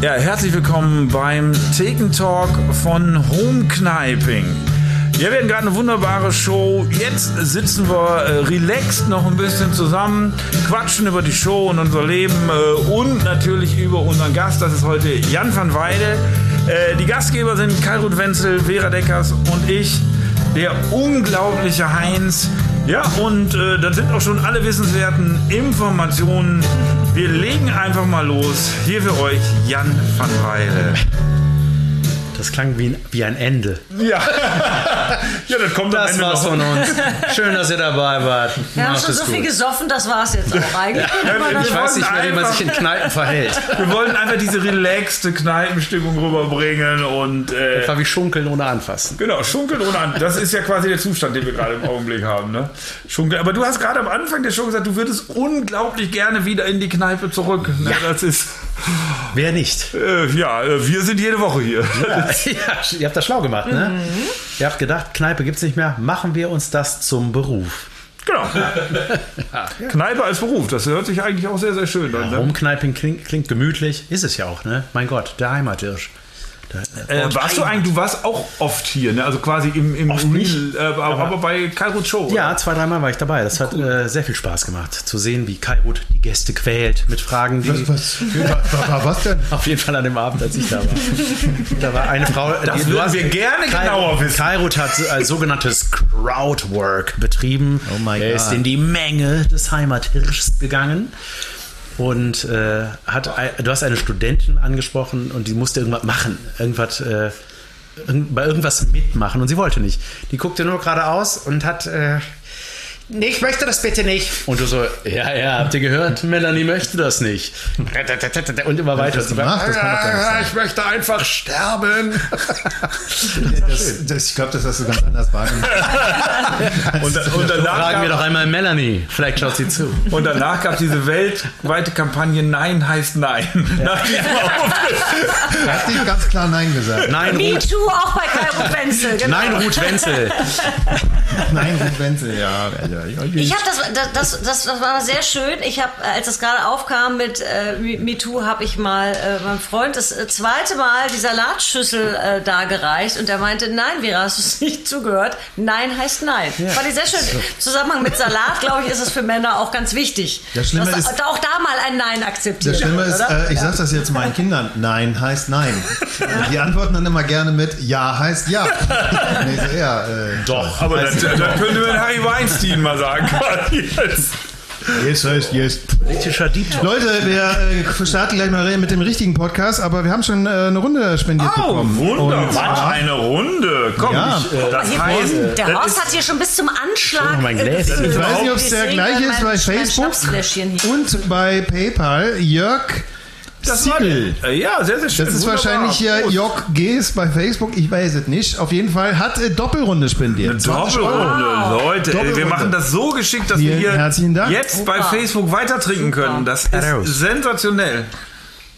Ja, herzlich willkommen beim Thekentalk von Home Kniping. Ja, wir hatten gerade eine wunderbare Show. Jetzt sitzen wir äh, relaxed noch ein bisschen zusammen, quatschen über die Show und unser Leben äh, und natürlich über unseren Gast. Das ist heute Jan van Weide. Äh, die Gastgeber sind Kairut Wenzel, Vera Deckers und ich, der unglaubliche Heinz. Ja, und äh, das sind auch schon alle wissenswerten Informationen. Wir legen einfach mal los. Hier für euch Jan van Weide. Das klang wie ein, wie ein Ende. Ja. ja, das kommt am Das Ende war's noch. von uns. Schön, dass ihr dabei wart. Wir haben Macht schon es so gut. viel gesoffen, das war's jetzt auch eigentlich. das Ich weiß nicht mehr, wie man sich in Kneipen verhält. Wir wollten einfach diese relaxte Kneipenstimmung rüberbringen und äh, Das war wie Schunkeln ohne Anfassen. genau, schunkeln ohne an. Das ist ja quasi der Zustand, den wir gerade im Augenblick haben. Ne? Schunkeln. Aber du hast gerade am Anfang der Show gesagt, du würdest unglaublich gerne wieder in die Kneipe zurück. Ne? Das ist, Wer nicht? äh, ja, äh, wir sind jede Woche hier. Ja, ihr habt das schlau gemacht, ne? Ihr habt gedacht, Kneipe gibt's nicht mehr. Machen wir uns das zum Beruf. Genau. Kneipe als Beruf, das hört sich eigentlich auch sehr, sehr schön an. Ne? Rumkneiping klingt, klingt gemütlich. Ist es ja auch, ne? Mein Gott, der Heimatirsch. Äh, warst du eigentlich, du warst auch oft hier, ne? also quasi im, im Oft. Real, äh, aber, aber bei Kairut Show. oder? Ja, zwei, dreimal war ich dabei. Das hat äh, sehr viel Spaß gemacht, zu sehen, wie Kairut die Gäste quält mit Fragen, die. Was, was, war, was denn? Auf jeden Fall an dem Abend, als ich da war. Da war eine Frau. Das würden wir gerne genauer wissen. Kairut hat ein sogenanntes Crowdwork betrieben. Oh my er ist God. in die Menge des Heimathirschs gegangen. Und äh, hat, du hast eine Studentin angesprochen und die musste irgendwas machen. Irgendwas, äh, bei irgendwas mitmachen und sie wollte nicht. Die guckte nur geradeaus und hat. Äh, Nee, ich möchte das bitte nicht. Und du so, ja, ja, habt ihr gehört? Melanie möchte das nicht. Und immer weiter. das gemacht? Das kann doch gar nicht sein. ich möchte einfach sterben. Das, das, ich glaube, das hast du ganz anders wahrgenommen. Und, da- und, danach Fragen wir gab, doch einmal Melanie. Vielleicht schaut sie zu. und danach gab es diese weltweite Kampagne Nein heißt Nein. Nach diesem Auftritt. Er hat nicht ganz klar Nein gesagt. Nein, Me Ruth. too, auch bei Kairo Wenzel. Genau. Nein, Ruth Wenzel. Nein, Ruth Wenzel, ja. ja, ja, ja. Ich habe das, das, das, das, das war sehr schön. Ich habe, als es gerade aufkam mit äh, Me- MeToo, habe ich mal äh, meinem Freund das äh, zweite Mal die Salatschüssel äh, dargereicht und er meinte, nein, Vera, hast du es nicht zugehört? Nein heißt nein. Fand ich sehr schön. Im Zusammenhang mit Salat, glaube ich, ist es für Männer auch ganz wichtig. Das Schlimme dass ist- auch da mal ein Nein akzeptiert Das Schlimme ist, äh, ich sage das jetzt meinen Kindern, Nein heißt Nein. Die antworten dann immer gerne mit Ja heißt Ja. Nee, so, ja, äh, Doch. Aber dann, dann könnte man Harry Weinstein mal sagen. quasi als- Yes heißt Yes. Politischer Talk. Leute, wir äh, starten gleich mal mit dem richtigen Podcast, aber wir haben schon äh, eine Runde spendiert Oh, bekommen. wunderbar. Eine Runde. Komm, Ja. ich, äh, das Hier, heißt, der das Horst ist- hat hier schon bis zum Anschlag. Schon mein Gläschen. gefüllt. Ich weiß nicht, ob es der gleiche ist mein- bei Facebook und bei PayPal. Jörg das war Siegel. Äh, Ja, sehr, sehr schön. Das ist Wunderbar. wahrscheinlich hier Prost. Jörg Gees bei Facebook, ich weiß es nicht. Auf jeden Fall hat äh, Doppelrunde spendiert. Eine 20 Euro. Doppelrunde, Leute. ey, Wir Doppelrunde. machen das so geschickt, dass Vielen wir hier jetzt bei. Facebook weiter trinken können. Das ist Raus. sensationell.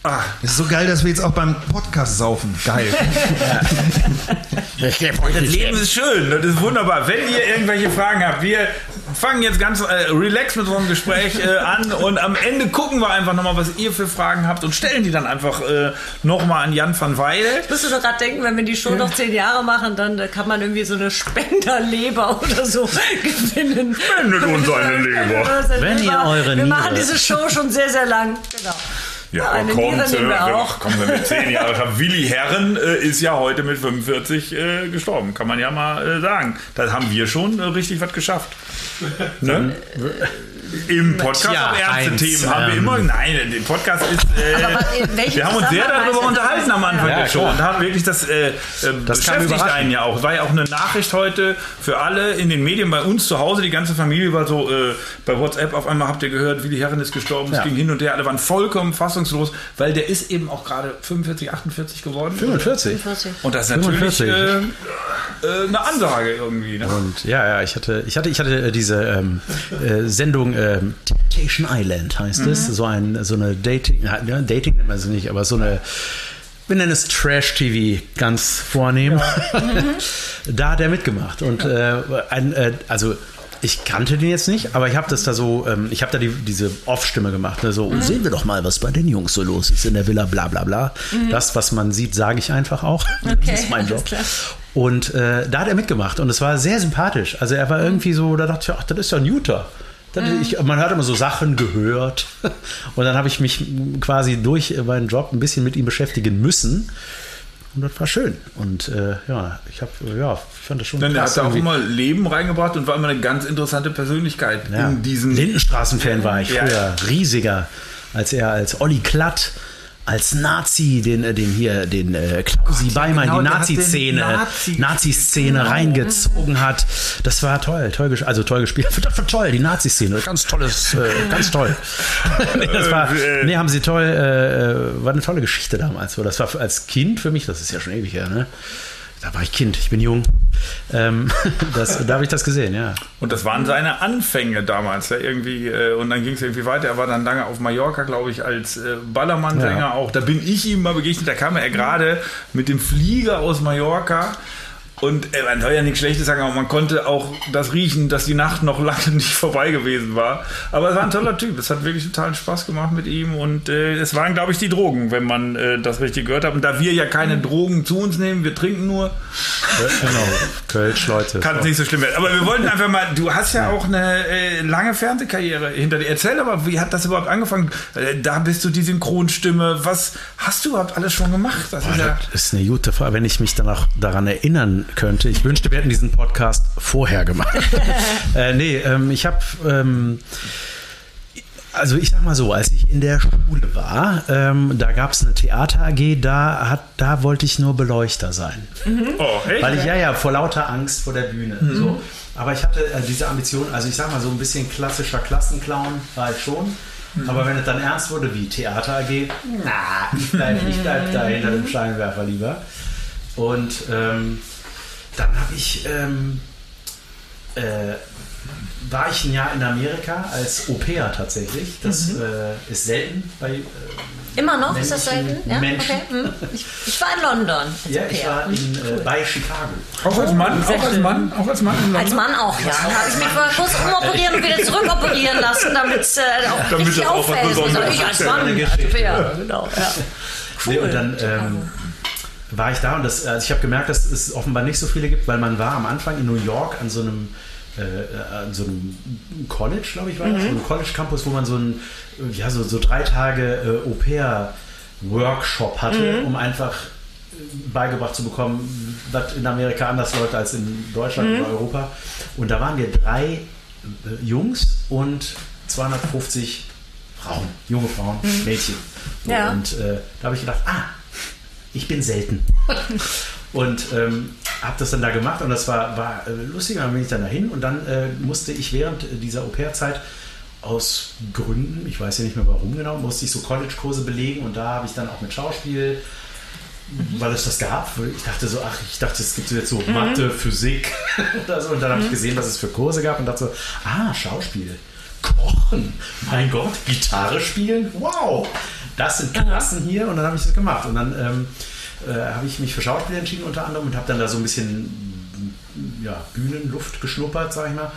Ah, Es ist so geil, dass wir jetzt auch beim Podcast saufen. Geil. das Leben ist schön, das ist wunderbar. Wenn ihr irgendwelche Fragen habt, wir fangen jetzt ganz äh, relaxed mit unserem Gespräch äh, an und am Ende gucken wir einfach nochmal, was ihr für Fragen habt und stellen die dann einfach äh, nochmal an Jan van Weide. Musst du doch gerade denken, wenn wir die Show noch zehn Jahre machen, dann äh, kann man irgendwie so eine Spenderleber oder so gewinnen. Spendet uns eine Leber. Wenn ihr eure Wir machen diese Show schon sehr, sehr lang. Genau. Ja, nehmen wir äh, auch. Kommt wir mit 10 Jahren. schon. Willi Herren äh, ist ja heute mit 45 äh, gestorben, kann man ja mal äh, sagen. Da haben wir schon äh, richtig was geschafft. Ne? Im Podcast auch ernste Themen haben wir ähm, immer. Nein, der Podcast ist. Äh, Aber was- in welchem wir haben uns sehr darüber unterhalten am Anfang Ja, der Show und haben wirklich das, äh, äh, Das kam beschäftigt einen ja auch. War ja auch eine Nachricht heute für alle in den Medien bei uns zu Hause. Die ganze Familie war so äh, bei WhatsApp. Auf einmal habt ihr gehört, Willi Herren ist gestorben. Ja. Es ging hin und her. Alle waren vollkommen fassungslos, weil der ist eben auch gerade 45, 48 geworden. 45. Und das ist natürlich 45. äh, äh, eine Ansage irgendwie. Ne? Und ja, ja, ich hatte, ich hatte, ich hatte äh, diese ähm, äh, Sendung ähm, Temptation Island heißt es, so ein, so eine Dating, ja, Dating nennt man sie nicht, aber so eine wir nennen es Trash-TV ganz vornehm. da hat er mitgemacht. Und äh, ein, äh, also ich kannte den jetzt nicht, aber ich habe das da so, ähm, ich habe da die, diese Off-Stimme gemacht. Ne? So, Mhm. sehen wir doch mal, was bei den Jungs so los ist in der Villa, bla bla bla. Das, was man sieht, sage ich einfach auch. Mhm. Okay, das ist mein Job. Und äh, da hat er mitgemacht und es war sehr sympathisch. Also er war irgendwie so, da dachte ich, ach, das ist ja ein Utah. Ich, man hat immer so Sachen gehört. Und dann habe ich mich quasi durch meinen Job ein bisschen mit ihm beschäftigen müssen. Und das war schön. Und äh, ja, ich habe, ja, ich fand das schon Dann krass hat er auch immer Leben reingebracht und war immer eine ganz interessante Persönlichkeit Ja. in diesem. Lindenstraßen-Fan war ich Ja, früher, riesiger, als er als Olli Klatt, als Nazi, den, äh, den hier, den äh, Klausi Beimann, genau, die Nazi-Szene, Nazi- Nazi-Szene Genau. reingezogen hat. Das war toll, toll gespielt, also toll gespielt. Das war toll, die Nazi-Szene, ganz tolles, äh, ganz toll. nee, das war, Äh, nee, haben sie toll, äh, war eine tolle Geschichte damals. So, Das war als Kind für mich, das ist ja schon ewig her, ne? Da war ich Kind, ich bin jung. Ähm, das, da habe ich das gesehen, ja. Und das waren seine Anfänge damals. Ja, irgendwie, äh, und dann ging es irgendwie weiter. Er war dann lange auf Mallorca, glaube ich, als äh, Ballermann-Sänger Ja. auch. Da bin ich ihm mal begegnet. Da kam er gerade mit dem Flieger aus Mallorca. Und äh, man soll ja nichts Schlechtes sagen, aber man konnte auch das riechen, dass die Nacht noch lange nicht vorbei gewesen war. Aber es war ein toller Typ. Es hat wirklich totalen Spaß gemacht mit ihm. Und äh, es waren, glaube ich, die Drogen, wenn man äh, das richtig gehört hat. Und da wir ja keine Drogen zu uns nehmen, wir trinken nur, Genau, Kölsch, Leute. kann es nicht so schlimm werden. Aber wir wollten einfach mal, du hast ja auch eine äh, lange Fernsehkarriere hinter dir. Erzähl aber, wie hat das überhaupt angefangen? Äh, da bist du die Synchronstimme. Was hast du überhaupt alles schon gemacht? Das ist ja, Das ist eine gute Frage, wenn ich mich danach daran erinnern könnte. Ich wünschte, wir hätten diesen Podcast vorher gemacht. äh, nee, ähm, ich habe, ähm, also ich sag mal so, als ich in der Schule war, ähm, da gab es eine Theater AG, da, hat, da wollte ich nur Beleuchter sein. oh, echt? Weil ich ja, ja, vor lauter Angst vor der Bühne. So. Aber ich hatte äh, diese Ambition, also ich sag mal so ein bisschen klassischer Klassenclown war ich schon. Aber wenn es dann ernst wurde wie Theater AG, na, ich bleib, ich bleib da hinter dem Scheinwerfer lieber. Und ähm, dann habe ich, ähm, äh, war ich ein Jahr in Amerika als Au-pair tatsächlich. Das äh, ist selten bei äh, Immer noch? Ist das selten? Ja, Menschen. okay. Hm. Ich, ich war in London. als Ja, Au ich war in, äh, bei Chicago. auch als Mann? Auch als Mann? Auch als Mann? in Als London? Mann auch, ja. Da habe ich mich mal kurz umoperieren und wieder zurückoperieren lassen, damit es äh, auch Damit richtig auffällt. Besonderes Ich als. Mann, als. Au-pair. Genau, ja. Nee, und dann ähm, war ich da und das, also ich habe gemerkt, dass es offenbar nicht so viele gibt, weil man war am Anfang in New York an so einem äh, äh, an so einem College, glaube ich, war das, so einem College Campus, wo man so ein äh, ja so, so drei Tage äh, Au pair Workshop hatte, um einfach äh, beigebracht zu bekommen, was in Amerika anders läuft als in Deutschland oder Europa. Und da waren wir drei äh, Jungs und 250 Frauen, junge Frauen, Mädchen. So, Ja. Und äh, da habe ich gedacht, ah, ich bin selten. und ähm, habe das dann da gemacht und das war, war äh, lustig. Und dann bin ich dann dahin und dann äh, musste ich während dieser Au-pair-Zeit aus Gründen, ich weiß ja nicht mehr warum genau, musste ich so College-Kurse belegen und da habe ich dann auch mit Schauspiel, weil es das gab, ich dachte so, ach, ich dachte, es gibt jetzt so Mathe, Physik oder so und dann habe ich gesehen, was es für Kurse gab und dachte so, ah, Schauspiel. Kochen, mein Gott, Gitarre spielen, wow, das sind Klassen hier und dann habe ich das gemacht und dann ähm, äh, habe ich mich für Schauspiel entschieden unter anderem und habe dann da so ein bisschen ja, Bühnenluft geschnuppert, sag ich mal.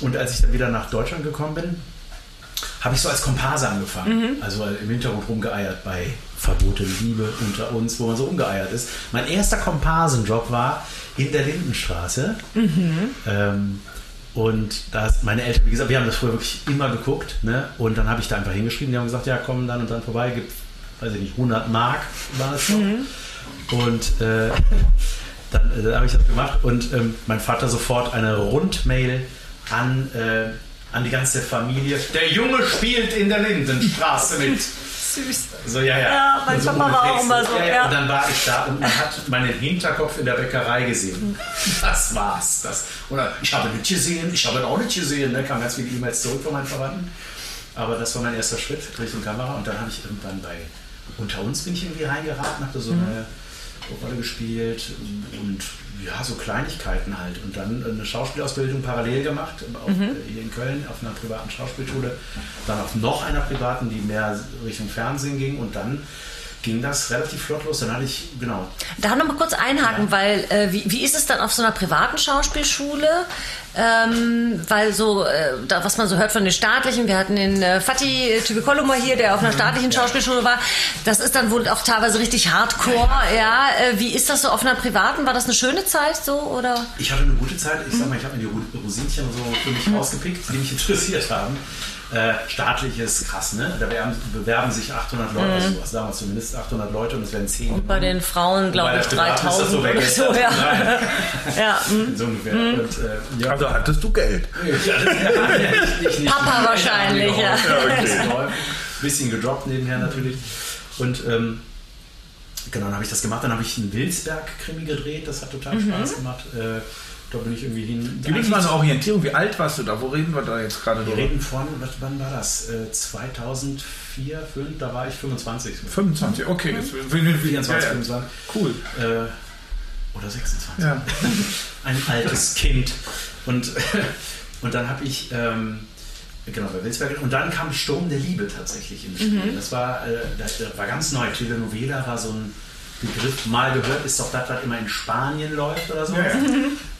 Und als ich dann wieder nach Deutschland gekommen bin, habe ich so als Komparse angefangen. Also im Hintergrund rumgeeiert bei Verbotene Liebe unter uns, wo man so umgeeiert ist. Mein erster Komparsenjob war in der Lindenstraße. Ähm, und da ist meine Eltern, wie gesagt, wir haben das früher wirklich immer geguckt. Ne? Und dann habe ich da einfach hingeschrieben, die haben gesagt, ja, komm dann und dann vorbei, gibt, weiß ich nicht, 100 Mark war es so. Und äh, dann, äh, dann habe ich das gemacht und ähm, mein Vater sofort eine Rundmail an, äh, an die ganze Familie. Der Junge spielt in der Lindenstraße mit. Süß. So, ja, ja. Ja, mein so Papa war auch immer so, Ja, ja. ja. Und dann war ich da und man hat meinen Hinterkopf in der Bäckerei gesehen. Das war's. Das. Oder ich habe nicht gesehen, ich habe auch nicht gesehen. Da kamen ganz viele E-Mails zurück von meinen Verwandten. Aber das war mein erster Schritt Richtung Kamera. Und dann habe ich irgendwann bei Unter uns bin ich irgendwie reingeraten, habe so eine Rolle gespielt und ja, so Kleinigkeiten halt. Und dann eine Schauspielausbildung parallel gemacht, auf, Mhm. äh, hier in Köln auf einer privaten Schauspielschule, dann auf noch einer privaten, die mehr Richtung Fernsehen ging und dann ging das relativ flott los. Dann hatte ich, genau, Da noch mal kurz einhaken, weil äh, wie, wie ist es dann auf so einer privaten Schauspielschule? Ähm, weil so, äh, da, was man so hört von den staatlichen, wir hatten den äh, Fatih mal hier, der auf einer staatlichen Schauspielschule war, das ist dann wohl auch teilweise richtig hardcore, ja. Äh, wie ist das so auf einer privaten? War das eine schöne Zeit so, oder? Ich hatte eine gute Zeit. Ich sag mal, ich habe mir die Rosinchen so für mich rausgepickt, die mich interessiert haben. Äh, staatlich ist krass, ne? Da bewerben, bewerben sich 800 Leute, also du hast damals zumindest 800 Leute und es werden 10. Und bei den Frauen, glaube ich, der Privaten ist das 3000 so oder so, ja. Ja. hm. So ungefähr. Und, äh, ja. Also hattest du Geld. Ja, ich, ich nicht. Papa wahrscheinlich, ja. Bisschen gedroppt nebenher natürlich. Und ähm, genau, dann habe ich das gemacht. Dann habe ich einen Wilsberg-Krimi gedreht. Das hat total Mhm. Spaß gemacht. Äh, da bin ich irgendwie hin. Gib uns mal eine Orientierung. Wie alt warst du da? Wo reden wir da jetzt gerade Wir drüber? reden von, was, wann war das? Äh, 2004, 5, da war ich 25. 25, okay. Das, 24, ja, ja. 25. Cool. Äh, oder 26. Ja. Ein altes Kind. Und, und dann habe ich, ähm, genau, bei Wilsberg, und dann kam Sturm der Liebe tatsächlich ins Spiel. Das, war, äh, das war ganz neu. Telenovela war so ein Begriff, mal gehört, ist doch das, was immer in Spanien läuft oder so. Ja, ja.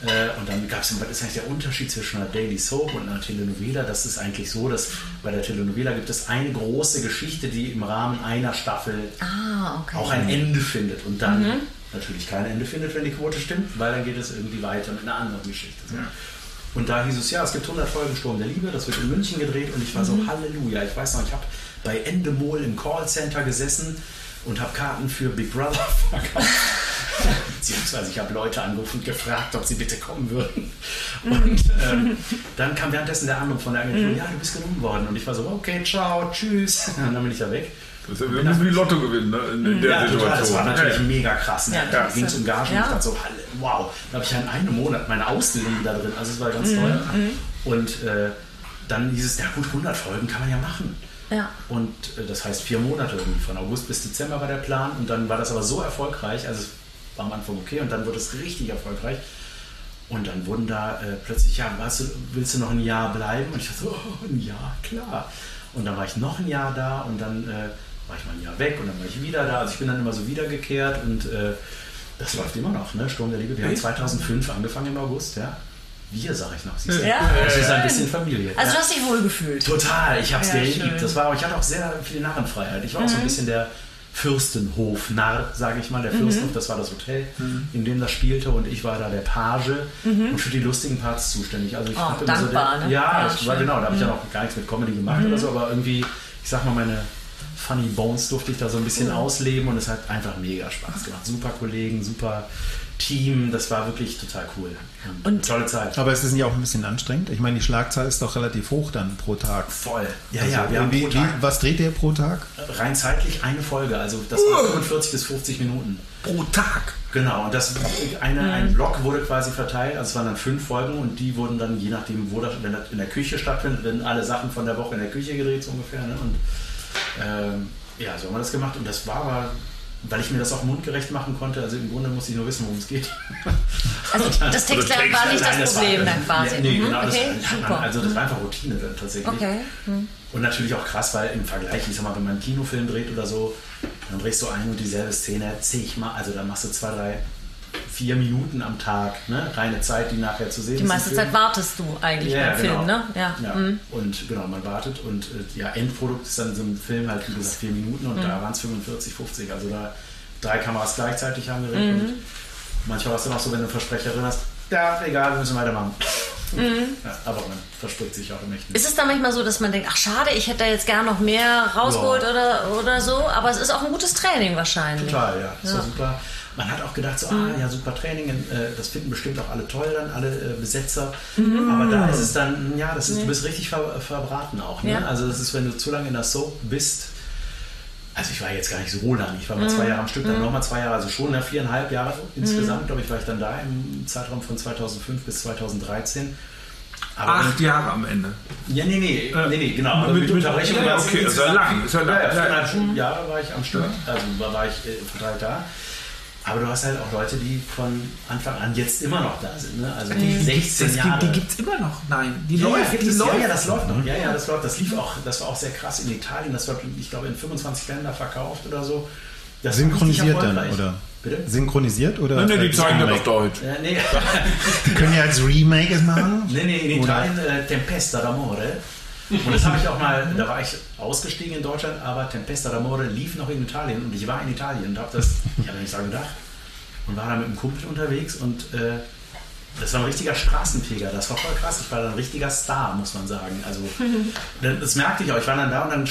Äh, und dann gab es, was ist eigentlich der Unterschied zwischen einer Daily Soap und einer Telenovela? Das ist eigentlich so, dass bei der Telenovela gibt es eine große Geschichte, die im Rahmen einer Staffel Ah, okay. auch ein Ende findet und dann natürlich kein Ende findet, wenn die Quote stimmt, weil dann geht es irgendwie weiter mit einer anderen Geschichte. So. Und da hieß es, ja, es gibt 100 Folgen Sturm der Liebe, das wird in München gedreht und ich war so, Halleluja, ich weiß noch, ich habe bei Endemol im Callcenter gesessen und habe Karten für Big Brother verkauft. Beziehungsweise ich habe Leute angerufen und gefragt, ob sie bitte kommen würden. Und ähm, dann kam währenddessen der Anruf von der Agentur, ja, du bist genommen worden. Und ich war so, okay, ciao, tschüss. Und dann bin ich da weg. Das ist, wir müssen wie Lotto gewinnen ne? in, in der Ja, total. Situation. Das war natürlich Ja, ja. mega krass. Ne? Ja, da ging es um Gagen Ja. und ich dachte so, wow. Da habe ich ja in einem Monat meine Ausbildung wieder drin. Also es war ganz toll. Und äh, dann hieß es, ja gut, 100 Folgen kann man ja machen. Ja. Und äh, das heißt vier Monate irgendwie, von August bis Dezember war der Plan. Und dann war das aber so erfolgreich, also es war am Anfang okay und dann wurde es richtig erfolgreich. Und dann wurden da äh, plötzlich, ja, weißt du, willst du noch ein Jahr bleiben? Und ich dachte so, oh, ein Jahr, klar. Und dann war ich noch ein Jahr da und dann äh, war ich mal ein Jahr weg und dann war ich wieder da. Also ich bin dann immer so wiedergekehrt und äh, das läuft immer noch, ne? Sturm der Liebe. Wir haben 2005 angefangen im August, ja. Wir, sage ich noch, siehst du. Ja, das ist ein bisschen Familie. Also du hast dich wohlgefühlt. Total, ich habe es Ja, geliebt. Das war, aber ich hatte auch sehr viel Narrenfreiheit. Ich war Mhm. auch so ein bisschen der Fürstenhof-Narr, sage ich mal. Der Mhm. Fürstenhof, das war das Hotel, in dem das spielte und ich war da der Page und für die lustigen Parts zuständig. Also ich Mhm. Oh, immer so dankbar, der, ne? Ja, Ja, das war. Mhm. genau. Da habe ich ja noch gar nichts mit Comedy gemacht oder so, aber irgendwie, ich sag mal, meine Funny Bones durfte ich da so ein bisschen ausleben und es hat einfach mega Spaß gemacht. Super Kollegen, super Team, das war wirklich total cool. Und- tolle Zeit. Aber es ist nicht auch ein bisschen anstrengend? Ich meine, die Schlagzahl ist doch relativ hoch dann pro Tag. Voll. Ja, Also, ja, wir haben wie, pro wie, Tag was dreht ihr pro Tag? rein zeitlich eine Folge, also das war 45 bis 50 Minuten. Pro Tag. Genau, und das eine, ein Block wurde quasi verteilt, also es waren dann fünf Folgen und die wurden dann, je nachdem, wo das wenn das in der Küche stattfindet, werden alle Sachen von der Woche in der Küche gedreht, so ungefähr. Ne? Und ähm, ja, so haben wir das gemacht und das war aber, weil ich mir das auch mundgerecht machen konnte, also im Grunde musste ich nur wissen, worum es geht. Also das Textlernen war nicht das Problem dann quasi. Ja, nee, Mhm, genau, okay, das, also das war einfach Routine dann tatsächlich. Okay. Hm. Und natürlich auch krass, weil im Vergleich, ich sag mal, wenn man einen Kinofilm dreht oder so, dann drehst du ein und dieselbe Szene zigmal, also dann machst du zwei, drei, vier Minuten am Tag, ne? Reine Zeit, die nachher zu sehen Die ist. im meiste. Zeit wartest du eigentlich Ja, beim genau. Film, ne? Ja. Ja, Mhm. und genau, man wartet und äh, ja, Endprodukt ist dann so ein Film halt, wie gesagt, vier Minuten und Mhm. da waren es 45, 50, also da drei Kameras gleichzeitig haben gedreht Mhm. und manchmal war es dann auch so, wenn du Versprecherin hast, ja, egal, wir müssen weitermachen. Ja, aber man verspricht sich auch im Echten. Mhm. Ist es da manchmal so, dass man denkt, ach schade, ich hätte da jetzt gern noch mehr rausgeholt Ja. oder, oder so, aber es ist auch ein gutes Training wahrscheinlich. Total, ja. Das Ja. war super. Man hat auch gedacht, so, ah ja, super Training, äh, das finden bestimmt auch alle toll dann, alle äh, Besetzer. Aber da ist es dann, ja, das ist, du bist richtig ver verbraten auch. Ne? Ja. Also das ist, wenn du zu lange in der Soap bist, also ich war jetzt gar nicht so lang, ich war mal zwei Jahre am Stück, dann nochmal zwei Jahre, also schon ne, viereinhalb Jahre insgesamt, glaube ich, war ich dann da im Zeitraum von 2005 bis 2013. Aber Acht Jahre am Ende. ja, nee, nee, nee, nee genau. Mit- mit, mit- Unterbrechung war es okay, ist ja lang, ist ja lang. Ja, ja, Ja. viereinhalb Jahre war ich am Stück, also war, ich äh, verteilt da. Aber du hast halt auch Leute, die von Anfang an jetzt immer noch da sind. Ne? Also die 16 Das Jahre. gibt, die gibt es immer noch. Nein, die ja, läuft. ja, die es, läuft. ja, ja, das läuft noch. Ja, ja, das läuft. Das lief auch, das war auch sehr krass in Italien. Das wird, ich glaube, in 25 Länder verkauft oder so. Das war Synchronisiert dann, oder? Bitte? Synchronisiert oder? Nee, nee, die zeigen das auf? Deutsch. Äh, nee. Die können ja als Remake es machen. Nee, nee, in Italien äh, Tempesta d'Amore. Und das habe ich auch mal, da war ich ausgestiegen in Deutschland, aber Tempesta d'Amore lief noch in Italien und ich war in Italien und habe das, ich habe nicht so gedacht, und war da mit einem Kumpel unterwegs und äh, das war ein richtiger Straßenfeger, das war voll krass. Ich war dann ein richtiger Star, muss man sagen. Also, das, merkte ich auch. Ich war dann da und dann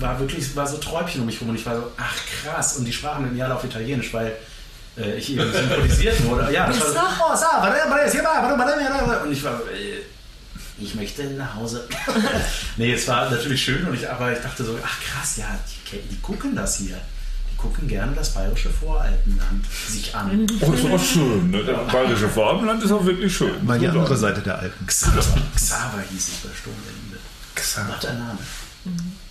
war wirklich war so Träubchen um mich rum und ich war so, ach krass. Und die sprachen mit mir alle auf Italienisch, weil äh, ich eben synchronisiert wurde. Ja, das war so, oh, sa, und ich war, äh, ich möchte nach Hause. nee, es war natürlich schön, und ich, aber ich dachte so, ach krass, ja, die, die gucken das hier. Die gucken gerne das bayerische Voralpenland sich an. Oh, ist auch schön. Ne? Das bayerische Vorabendland ist auch wirklich schön. Mal die andere. Seite der Alpen. Xaver, Xaver hieß ich bei Sturmwende. Xaver. Was ein Name.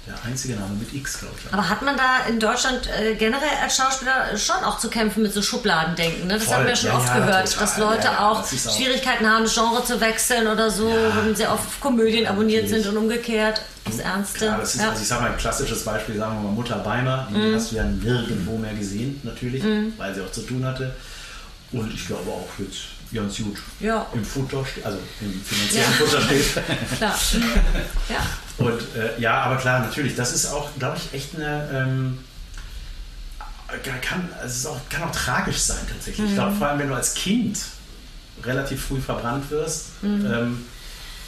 Der einzige Name mit X, glaube ich. Aber hat man da in Deutschland äh, generell als Schauspieler schon auch zu kämpfen mit so Schubladendenken? Ne? Das Voll. haben wir schon Ja, oft ja, gehört, total. dass Leute auch das ist auch- Schwierigkeiten haben, Genre zu wechseln oder so, wenn sie auf Komödien abonniert natürlich. sind und umgekehrt. Das Ernste. Ja, das ist, also ich sag mal, ein klassisches Beispiel, sagen wir mal Mutter Beimer, die Mhm. hast du ja nirgendwo mehr gesehen, natürlich, weil sie auch zu tun hatte. Und ich glaube auch jetzt ganz gut Ja. im Futter, also im finanziellen Ja. Futter steht. Klar. ja. Und äh, ja, aber klar, natürlich, das ist auch, glaube ich, echt eine. Ähm, kann, also auch, kann auch tragisch sein, tatsächlich. Ich glaube, vor allem, wenn du als Kind relativ früh verbrannt wirst, ähm,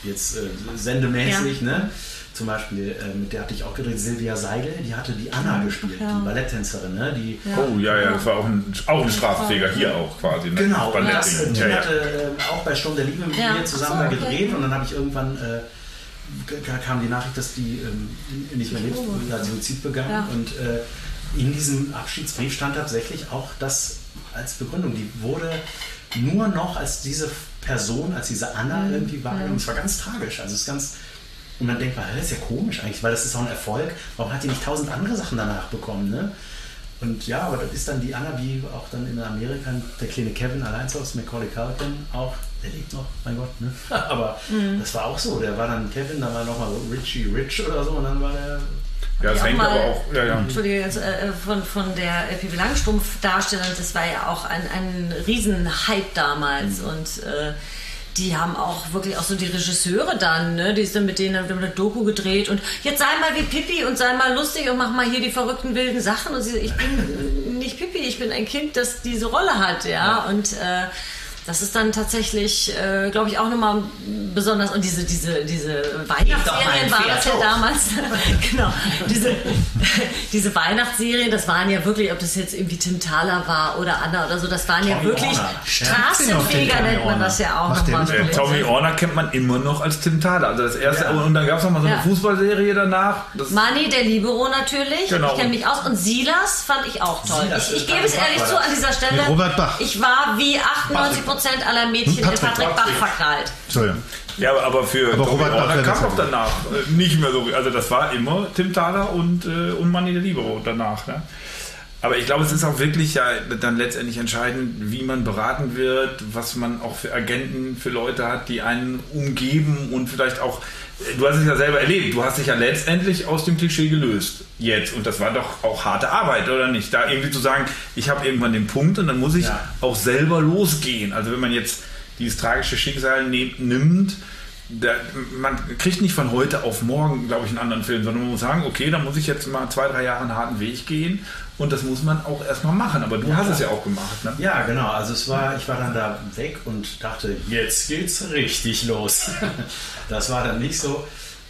jetzt äh, sendemäßig, ne? Zum Beispiel, äh, mit der hatte ich auch gedreht, Silvia Seidel, die hatte die Anna gespielt, Ja. die Balletttänzerin, ne? Die, Oh, ja, ja, das war auch ein, auch ein Straßenfeger hier auch quasi. Ne? Genau, und Ballett- das, äh, die hatte äh, auch bei Sturm der Liebe mit Ja. mir zusammen da so, okay. gedreht und dann habe ich irgendwann, äh, kam die Nachricht, dass die ähm, nicht mehr lebt, sie hat Suizid begangen Ja. und äh, in diesem Abschiedsbrief stand tatsächlich auch das als Begründung. Die wurde nur noch als diese Person, als diese Anna Mhm. irgendwie wahrgenommen. Es war ganz tragisch, also es ist ganz... Und man denkt, das ist ja komisch eigentlich, weil das ist auch ein Erfolg. Warum hat die nicht tausend andere Sachen danach bekommen, ne? Und ja, aber das ist dann die Anna, wie auch dann in Amerika der kleine Kevin allein aus Macaulay Culkin auch, der lebt noch, mein Gott, ne? Aber Mhm. das war auch so, der war dann Kevin, dann war nochmal Richie Rich oder so und dann war der Ja, das Ja, hängt mal- aber auch. Ja, ja. Entschuldige, jetzt, äh, von, von der äh, Pippi Langstrumpf-Darstellerin, das war ja auch ein, ein Riesenhype damals und äh, die haben auch wirklich auch so die Regisseure dann, ne, die sind mit denen haben eine Doku gedreht und jetzt sei mal wie Pippi und sei mal lustig und mach mal hier die verrückten wilden Sachen. Und sie ich bin nicht Pippi, ich bin ein Kind, das diese Rolle hat, ja, und äh, das ist dann tatsächlich, äh, glaube ich, auch nochmal besonders. Und diese, diese, diese Weihnachtsserien war das ja damals. genau. Diese, diese Weihnachtsserien, das waren ja wirklich, ob das jetzt irgendwie Tim Thaler war oder Anna oder so, das waren ja Tommy wirklich Orner. Straßenfeger, Tommy nennt man Orner. das ja auch nochmal. Äh, Tommy Orner kennt man immer noch als Tim Thaler. Also das erste, Ja. und dann gab es noch mal so eine Ja. Fußballserie danach. Das, Manni, der Libero natürlich. Genau. Ich kenne mich aus. Und Silas fand ich auch toll. Silas, ich ich gebe es ehrlich zu an dieser Stelle. Mit Robert Bach. Ich war wie 98 Prozent aller Mädchen in Patrick Patrick Bach verknallt. Entschuldigung. ja, aber für Aber Robert Bach kam auch danach äh, nicht mehr so. Also das war immer Tim Thaler und, äh, und Manni der Libero danach. Ne? Aber ich glaube, es ist auch wirklich ja dann letztendlich entscheidend, wie man beraten wird, was man auch für Agenten, für Leute hat, die einen umgeben und vielleicht auch, du hast es ja selber erlebt, du hast dich ja letztendlich aus dem Klischee gelöst. Jetzt. Und das war doch auch harte Arbeit, oder nicht? Da irgendwie zu sagen, ich habe irgendwann den Punkt und dann muss ich Ja. auch selber losgehen. Also wenn man jetzt dieses tragische Schicksal nimmt, da, man kriegt nicht von heute auf morgen, glaube ich, einen anderen Film, sondern man muss sagen, okay, dann muss ich jetzt mal zwei, drei Jahre einen harten Weg gehen und das muss man auch erstmal machen. Aber du hast es ja auch gemacht. Ne? Ja, genau. Also es war, ich war dann da weg und dachte, jetzt geht's richtig los. Das war dann nicht so.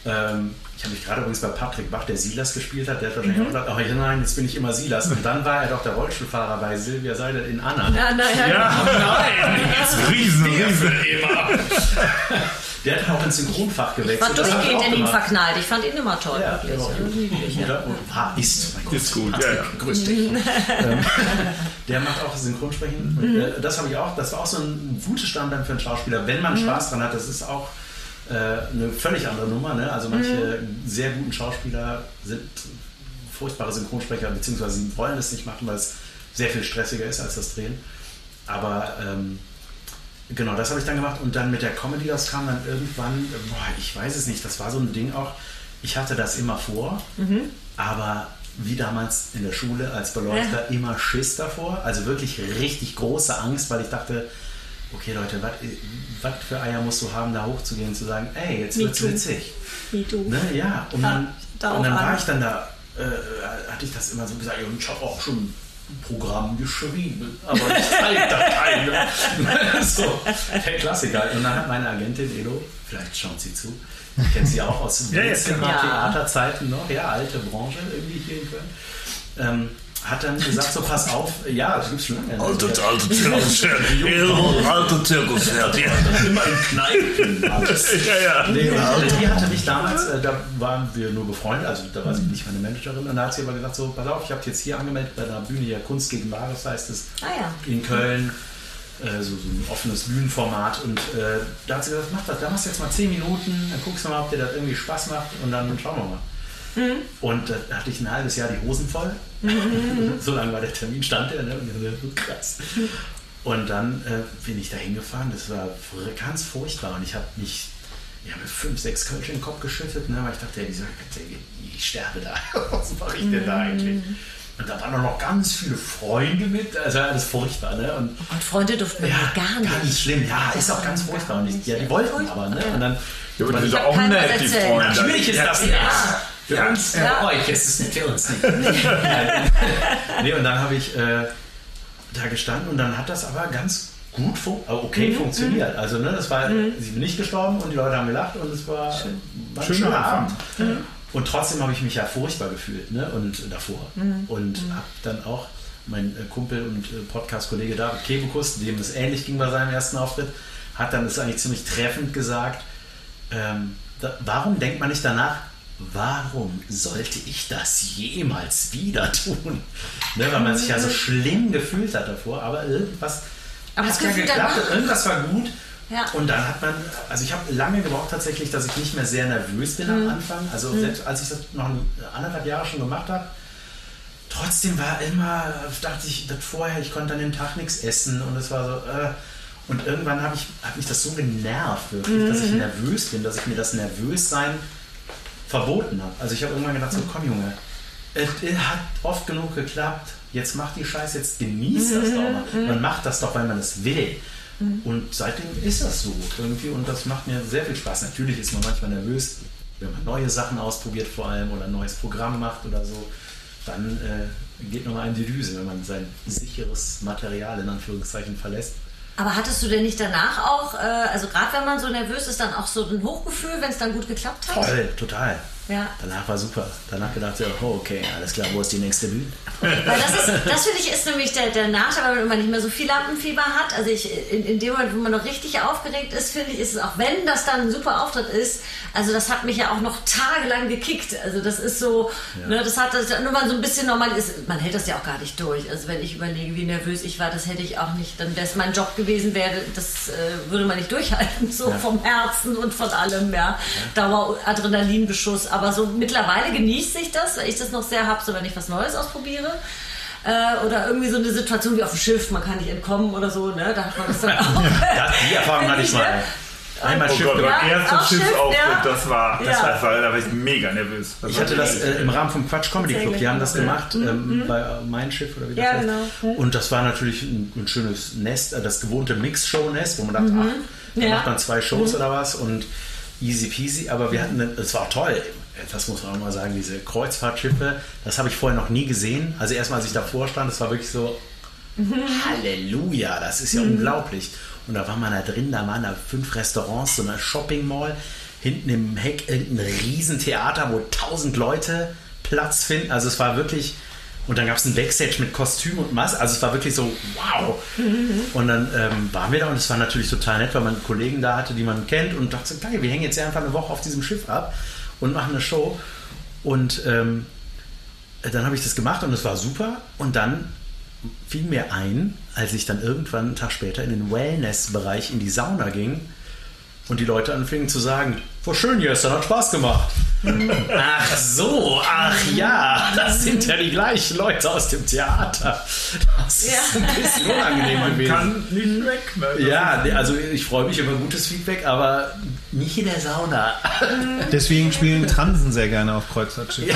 Ähm, ich habe mich gerade übrigens bei Patrick Bach, der Silas gespielt hat, der hat wahrscheinlich auch gedacht, oh nein, jetzt bin ich immer Silas. Und dann war er doch der Rollstuhlfahrer bei Silvia Seidel in Anna. Ja, naja. nein! Riesen, riesen. Der hat auch ins Synchronfach War gewechselt. Ich durchgehend in ihn verknallt. Ich fand ihn immer toll, Ja, wirklich. war Ja, ja. War, ist, mein Gott. Ist gut, Patrick, ja, ja. grüß dich. Ähm, der macht auch Synchronsprechen. Mhm. äh, das habe ich auch. Das war auch so ein gutes Standbein für einen Schauspieler, wenn Mhm. man Spaß dran hat. Das ist auch äh, eine völlig andere Nummer. Ne? Also manche Mhm. sehr guten Schauspieler sind furchtbare Synchronsprecher, beziehungsweise sie wollen es nicht machen, weil es sehr viel stressiger ist als das Drehen. Aber ähm, Genau, das habe ich dann gemacht und dann mit der Comedy, das kam dann irgendwann, boah, ich weiß es nicht, das war so ein Ding auch, ich hatte das immer vor, aber wie damals in der Schule als Beleuchter immer Schiss davor. Also wirklich richtig große Angst, weil ich dachte, okay Leute, was für Eier musst du haben, da hochzugehen und zu sagen, ey, jetzt Me wird's too. witzig. Wie du. Ne, ja, und dann, da und dann war an. ich dann da, äh, hatte ich das immer so gesagt, und ich habe auch schon ein Programm geschrieben, aber ich zeige da keine. so, der Klassiker. Und dann hat meine Agentin Elo, vielleicht schaut sie zu, ich kenne sie auch aus Ja. Theaterzeiten noch, ja, alte Branche irgendwie hier in Köln. Ähm, hat dann gesagt, so pass auf, ja, das gibt's schon lange. Alte, alte Zirkuspferd. Alte Zirkuspferd. Ja. immer in Kneipen. Alles. Ja, ja. Nee, und die hatte mich damals, äh, da waren wir nur befreundet, also da war sie nicht meine Managerin. Und da hat sie aber gesagt, so, pass auf, ich habe jetzt hier angemeldet bei einer Bühne hier Kunst gegen Wahres heißt es Ah ja. in Köln. Äh, so, so ein offenes Bühnenformat und äh, da hat sie gesagt, mach das, da machst du jetzt mal 10 Minuten, dann guckst du mal, ob dir das irgendwie Spaß macht und dann schauen wir mal. Und da hatte ich ein halbes Jahr die Hosen voll. so lange war der Termin, stand der, ne? Und ich dachte, krass. Und dann äh, bin ich da hingefahren, das war ganz furchtbar und ich habe mich ja, mit fünf, sechs Kölsch in den Kopf geschüttet, ne? weil ich dachte, ja, dieser, ich sterbe da. Was mache ich denn da eigentlich? Und da waren auch noch ganz viele Freunde mit, also alles furchtbar. Ne? Und Und Freunde durften wir ja, gar nicht. Ganz schlimm, ja, ist auch ganz furchtbar. Und ich, ja, die wollten aber, ne? Und dann, Ja, aber die Ich sind auch nett, die. Freunde. Natürlich ist das nicht. Für Ja. uns, Ja. für euch ist es nicht, für uns nicht. nee, und dann habe ich äh, da gestanden und dann hat das aber ganz gut, fun äh, okay funktioniert. Also, ne, das war, sie bin nicht gestorben und die Leute haben gelacht und es war, war ein Schöner schöner Abend. Abend. Und trotzdem habe ich mich ja furchtbar gefühlt, ne, und davor. Und habe dann auch mein äh, Kumpel und äh, Podcast-Kollege David Kebekus, dem es ähnlich ging bei seinem ersten Auftritt, hat dann das eigentlich ziemlich treffend gesagt, ähm, da, warum denkt man nicht danach, warum sollte ich das jemals wieder tun? Ne, weil man sich ja so schlimm gefühlt hat davor, aber irgendwas Aber hat ja geklappt, irgendwas war gut. Ja. Und dann hat man, also ich habe lange gebraucht tatsächlich, dass ich nicht mehr sehr nervös bin Mhm. am Anfang. Also selbst als ich das noch anderthalb Jahre schon gemacht habe, trotzdem war immer, dachte ich, das vorher, ich konnte an dem Tag nichts essen und es war so, äh, und irgendwann habe ich, hat mich das so genervt, wirklich, dass ich Mhm. nervös bin, dass ich mir das Nervössein verboten habe. Also ich habe irgendwann gedacht, so komm Junge, es, es hat oft genug geklappt, jetzt mach die Scheiße, jetzt genieß das doch mal. Man macht das doch, weil man es will. Und seitdem ist das so irgendwie und das macht mir sehr viel Spaß. Natürlich ist man manchmal nervös, wenn man neue Sachen ausprobiert vor allem oder ein neues Programm macht oder so, dann äh, geht nochmal in die Düse, wenn man sein sicheres Material in Anführungszeichen verlässt. Aber hattest du denn nicht danach auch, äh, also gerade wenn man so nervös ist, dann auch so ein Hochgefühl, wenn es dann gut geklappt hat? Toll, total. Ja. Danach war super. Danach gedacht, ja, oh, okay, alles klar, wo ist die nächste Bühne? Weil das ist, das finde ich ist nämlich der, der Nachteil, weil man nicht mehr so viel Lampenfieber hat. Also ich, in, in dem Moment, wo man noch richtig aufgeregt ist, finde ich, ist es auch wenn das dann ein super Auftritt ist, also das hat mich ja auch noch tagelang gekickt. Also das ist so, ne, das hat das, nur mal so ein bisschen normal ist, man hält das ja auch gar nicht durch. Also wenn ich überlege, wie nervös ich war, das hätte ich auch nicht, dann wäre es mein Job gewesen, wäre, das äh, würde man nicht durchhalten, so vom Herzen und von allem, ja. Dauer Adrenalinbeschuss. Aber so mittlerweile genieße ich das, weil ich das noch sehr habe, so wenn ich was Neues ausprobiere. Äh, oder irgendwie so eine Situation wie auf dem Schiff, man kann nicht entkommen oder so, ne? Da hat man das dann auch. Das, die Erfahrung hatte ich mal. Einmal Oh Schiff Gott, Ja, erster auch Schiff, Schiffauftritt, ja. das war, das Ja. war, da war ich mega nervös. Das Ich war hatte das äh, im Rahmen vom Quatsch Comedy Club. Die haben das gemacht ähm, bei äh, Mein Schiff oder wie das Ja, heißt. genau. Und das war natürlich ein, ein schönes Nest, äh, das gewohnte Mix-Show-Nest, wo man dachte, ach, da Ja. macht man zwei Shows oder was und easy peasy. Aber wir hatten, es war toll. Das muss man auch mal sagen, diese Kreuzfahrtschiffe, das habe ich vorher noch nie gesehen. Also erstmal, als ich davor stand, das war wirklich so, Halleluja, das ist ja unglaublich. Und da war man da drin, da waren da fünf Restaurants, so eine Shopping Mall, hinten im Heck irgendein Riesentheater, wo tausend Leute Platz finden. Also es war wirklich, und dann gab es ein Backstage mit Kostüm und Maske, also es war wirklich so, wow. Und dann ähm, waren wir da und es war natürlich total nett, weil man Kollegen da hatte, die man kennt und dachte, geil, wir hängen jetzt einfach eine Woche auf diesem Schiff ab und machen eine Show. Und ähm, dann habe ich das gemacht und es war super. Und dann fiel mir ein, als ich dann irgendwann einen Tag später in den Wellness-Bereich in die Sauna ging und die Leute anfingen zu sagen, war schön hier, es hat Spaß gemacht. Ach so, ach ja, das sind ja die gleichen Leute aus dem Theater. Das ist Ja. ein bisschen unangenehm gewesen. Kann nicht weg. Ne? Ja, nee, also ich freue mich über gutes Feedback, aber nicht in der Sauna. Deswegen spielen Transen sehr gerne auf Kreuzfahrtschiffen.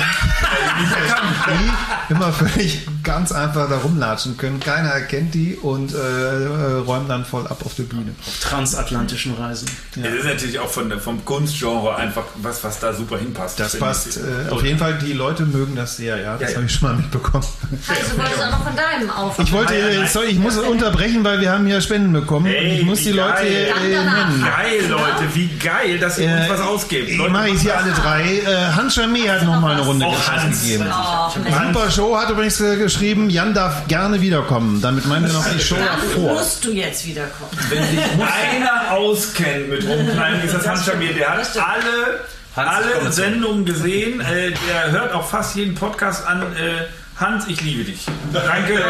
Die immer völlig ganz einfach da rumlatschen können. Keiner erkennt die und äh, äh, räumen dann voll ab auf der Bühne. Transatlantischen Reisen. Das ist natürlich auch von, vom Kunstgenre einfach was, was da super hinpasst. Das passt. ich. Äh, auf jeden Fall, die Leute mögen das sehr, ja. Das Ja, ja. habe ich schon mal mitbekommen. Also wolltest du auch noch von deinem Aufwand. Ich wollte, äh, sorry, ich muss unterbrechen, weil wir haben hier Spenden bekommen. Ey, ich muss die Leute geil. Dann äh, nennen. Geil, Leute, wie geil, dass ihr uns was ausgebt. Ich Leute, mache ich hier alle drei. Äh, Hans Schamé hat noch mal eine Runde Oh, gegeben. Oh. Super Show hat übrigens äh, geschrieben, Jan darf gerne wiederkommen. Damit meint er noch die Show Dann davor. musst du jetzt wiederkommen. Wenn sich einer auskennt mit Rumknallen, ist das Hans Schamir. Der hat alle, ich alle. Sendungen gesehen. Äh, der hört auch fast jeden Podcast an. Äh, Hans, ich liebe dich. Danke. Äh.